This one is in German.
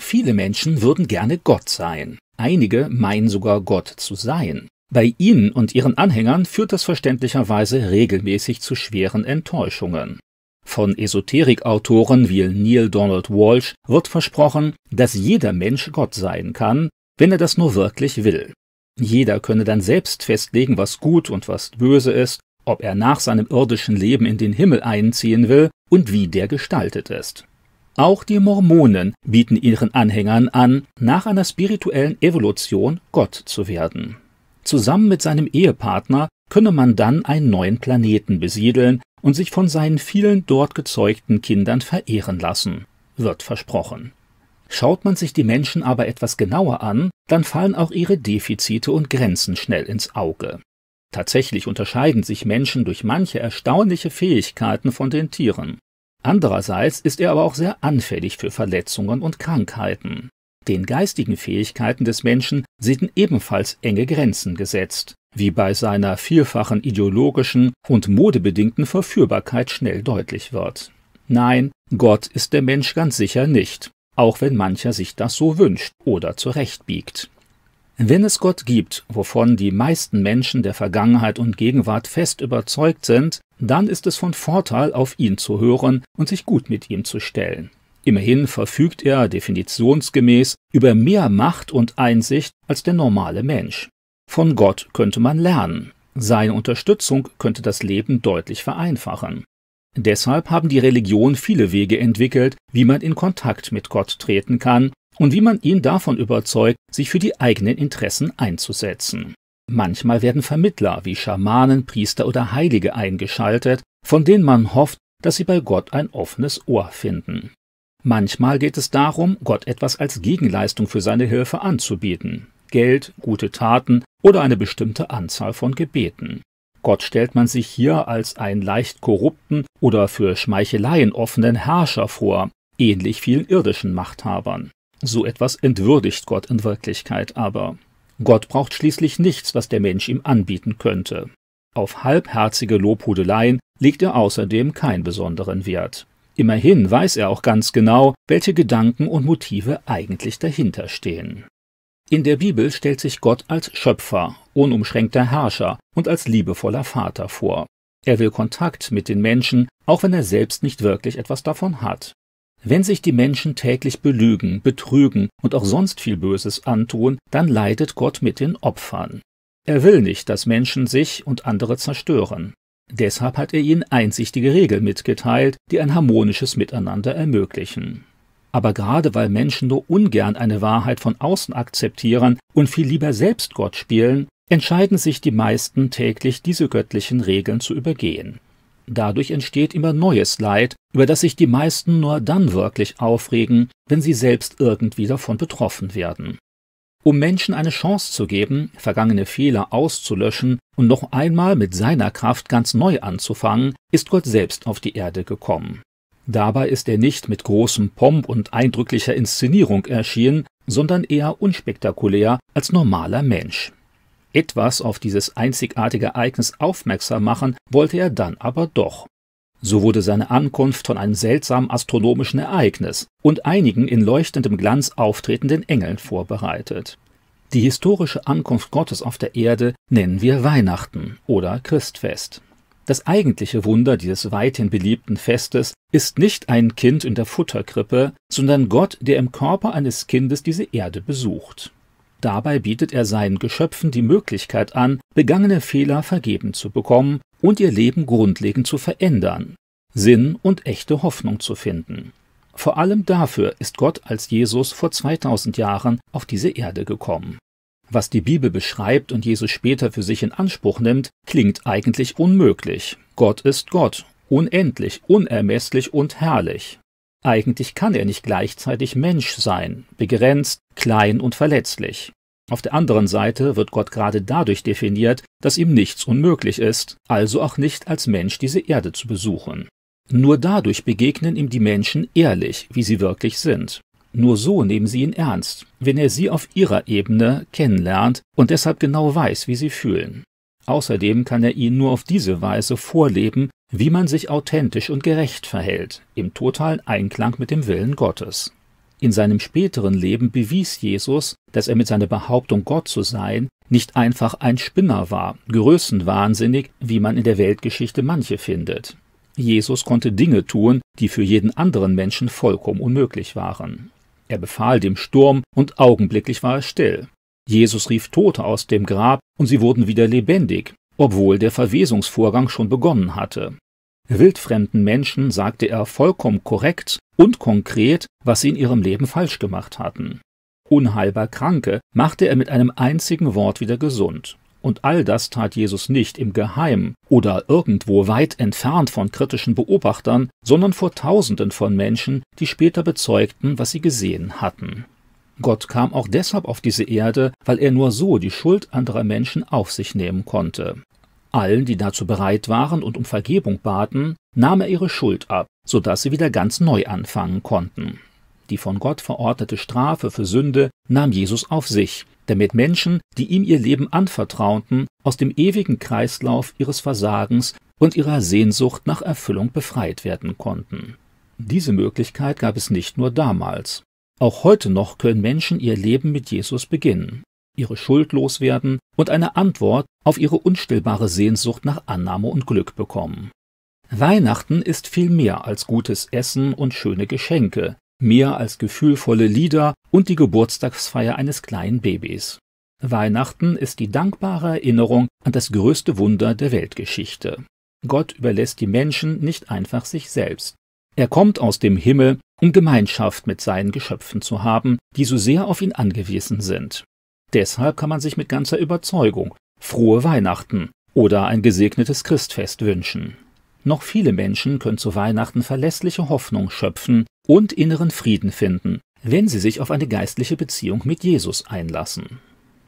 Viele Menschen würden gerne Gott sein. Einige meinen sogar Gott zu sein. Bei ihnen und ihren Anhängern führt das verständlicherweise regelmäßig zu schweren Enttäuschungen. Von Esoterikautoren wie Neil Donald Walsh wird versprochen, dass jeder Mensch Gott sein kann, wenn er das nur wirklich will. Jeder könne dann selbst festlegen, was gut und was böse ist, ob er nach seinem irdischen Leben in den Himmel einziehen will und wie der gestaltet ist. Auch die Mormonen bieten ihren Anhängern an, nach einer spirituellen Evolution Gott zu werden. Zusammen mit seinem Ehepartner könne man dann einen neuen Planeten besiedeln und sich von seinen vielen dort gezeugten Kindern verehren lassen, wird versprochen. Schaut man sich die Menschen aber etwas genauer an, dann fallen auch ihre Defizite und Grenzen schnell ins Auge. Tatsächlich unterscheiden sich Menschen durch manche erstaunliche Fähigkeiten von den Tieren. Andererseits ist er aber auch sehr anfällig für Verletzungen und Krankheiten. Den geistigen Fähigkeiten des Menschen sind ebenfalls enge Grenzen gesetzt, wie bei seiner vielfachen ideologischen und modebedingten Verführbarkeit schnell deutlich wird. Nein, Gott ist der Mensch ganz sicher nicht, auch wenn mancher sich das so wünscht oder zurechtbiegt. Wenn es Gott gibt, wovon die meisten Menschen der Vergangenheit und Gegenwart fest überzeugt sind, dann ist es von Vorteil, auf ihn zu hören und sich gut mit ihm zu stellen. Immerhin verfügt er definitionsgemäß über mehr Macht und Einsicht als der normale Mensch. Von Gott könnte man lernen. Seine Unterstützung könnte das Leben deutlich vereinfachen. Deshalb haben die Religionen viele Wege entwickelt, wie man in Kontakt mit Gott treten kann und wie man ihn davon überzeugt, sich für die eigenen Interessen einzusetzen. Manchmal werden Vermittler wie Schamanen, Priester oder Heilige eingeschaltet, von denen man hofft, dass sie bei Gott ein offenes Ohr finden. Manchmal geht es darum, Gott etwas als Gegenleistung für seine Hilfe anzubieten. Geld, gute Taten oder eine bestimmte Anzahl von Gebeten. Gott stellt man sich hier als einen leicht korrupten oder für Schmeicheleien offenen Herrscher vor, ähnlich vielen irdischen Machthabern. So etwas entwürdigt Gott in Wirklichkeit aber. Gott braucht schließlich nichts, was der Mensch ihm anbieten könnte. Auf halbherzige Lobhudeleien legt er außerdem keinen besonderen Wert. Immerhin weiß er auch ganz genau, welche Gedanken und Motive eigentlich dahinter stehen. In der Bibel stellt sich Gott als Schöpfer, unumschränkter Herrscher und als liebevoller Vater vor. Er will Kontakt mit den Menschen, auch wenn er selbst nicht wirklich etwas davon hat. Wenn sich die Menschen täglich belügen, betrügen und auch sonst viel Böses antun, dann leidet Gott mit den Opfern. Er will nicht, dass Menschen sich und andere zerstören. Deshalb hat er ihnen einsichtige Regeln mitgeteilt, die ein harmonisches Miteinander ermöglichen. Aber gerade weil Menschen nur ungern eine Wahrheit von außen akzeptieren und viel lieber selbst Gott spielen, entscheiden sich die meisten täglich diese göttlichen Regeln zu übergehen. Dadurch entsteht immer neues Leid, über das sich die meisten nur dann wirklich aufregen, wenn sie selbst irgendwie davon betroffen werden. Um Menschen eine Chance zu geben, vergangene Fehler auszulöschen und noch einmal mit seiner Kraft ganz neu anzufangen, ist Gott selbst auf die Erde gekommen. Dabei ist er nicht mit großem Pomp und eindrücklicher Inszenierung erschienen, sondern eher unspektakulär als normaler Mensch. Etwas auf dieses einzigartige Ereignis aufmerksam machen wollte er dann aber doch. So wurde seine Ankunft von einem seltsamen astronomischen Ereignis und einigen in leuchtendem Glanz auftretenden Engeln vorbereitet. Die historische Ankunft Gottes auf der Erde nennen wir Weihnachten oder Christfest. Das eigentliche Wunder dieses weithin beliebten Festes ist nicht ein Kind in der Futterkrippe, sondern Gott, der im Körper eines Kindes diese Erde besucht. Dabei bietet er seinen Geschöpfen die Möglichkeit an, begangene Fehler vergeben zu bekommen und ihr Leben grundlegend zu verändern, Sinn und echte Hoffnung zu finden. Vor allem dafür ist Gott als Jesus vor 2000 Jahren auf diese Erde gekommen. Was die Bibel beschreibt und Jesus später für sich in Anspruch nimmt, klingt eigentlich unmöglich. Gott ist Gott, unendlich, unermesslich und herrlich. Eigentlich kann er nicht gleichzeitig Mensch sein, begrenzt, klein und verletzlich. Auf der anderen Seite wird Gott gerade dadurch definiert, dass ihm nichts unmöglich ist, also auch nicht als Mensch diese Erde zu besuchen. Nur dadurch begegnen ihm die Menschen ehrlich, wie sie wirklich sind. Nur so nehmen sie ihn ernst, wenn er sie auf ihrer Ebene kennenlernt und deshalb genau weiß, wie sie fühlen. Außerdem kann er ihnen nur auf diese Weise vorleben, wie man sich authentisch und gerecht verhält, im totalen Einklang mit dem Willen Gottes. In seinem späteren Leben bewies Jesus, dass er mit seiner Behauptung, Gott zu sein, nicht einfach ein Spinner war, größenwahnsinnig, wie man in der Weltgeschichte manche findet. Jesus konnte Dinge tun, die für jeden anderen Menschen vollkommen unmöglich waren. Er befahl dem Sturm, und augenblicklich war es still. Jesus rief Tote aus dem Grab, und sie wurden wieder lebendig, obwohl der Verwesungsvorgang schon begonnen hatte. Wildfremden Menschen sagte er vollkommen korrekt und konkret, was sie in ihrem Leben falsch gemacht hatten. Unheilbar Kranke machte er mit einem einzigen Wort wieder gesund. Und all das tat Jesus nicht im Geheimen oder irgendwo weit entfernt von kritischen Beobachtern, sondern vor Tausenden von Menschen, die später bezeugten, was sie gesehen hatten. Gott kam auch deshalb auf diese Erde, weil er nur so die Schuld anderer Menschen auf sich nehmen konnte. Allen, die dazu bereit waren und um Vergebung baten, nahm er ihre Schuld ab, so dass sie wieder ganz neu anfangen konnten. Die von Gott verordnete Strafe für Sünde nahm Jesus auf sich, damit Menschen, die ihm ihr Leben anvertrauten, aus dem ewigen Kreislauf ihres Versagens und ihrer Sehnsucht nach Erfüllung befreit werden konnten. Diese Möglichkeit gab es nicht nur damals. Auch heute noch können Menschen ihr Leben mit Jesus beginnen ihre Schuld loswerden und eine Antwort auf ihre unstillbare Sehnsucht nach Annahme und Glück bekommen. Weihnachten ist viel mehr als gutes Essen und schöne Geschenke, mehr als gefühlvolle Lieder und die Geburtstagsfeier eines kleinen Babys. Weihnachten ist die dankbare Erinnerung an das größte Wunder der Weltgeschichte. Gott überlässt die Menschen nicht einfach sich selbst. Er kommt aus dem Himmel, um Gemeinschaft mit seinen Geschöpfen zu haben, die so sehr auf ihn angewiesen sind. Deshalb kann man sich mit ganzer Überzeugung frohe Weihnachten oder ein gesegnetes Christfest wünschen. Noch viele Menschen können zu Weihnachten verlässliche Hoffnung schöpfen und inneren Frieden finden, wenn sie sich auf eine geistliche Beziehung mit Jesus einlassen.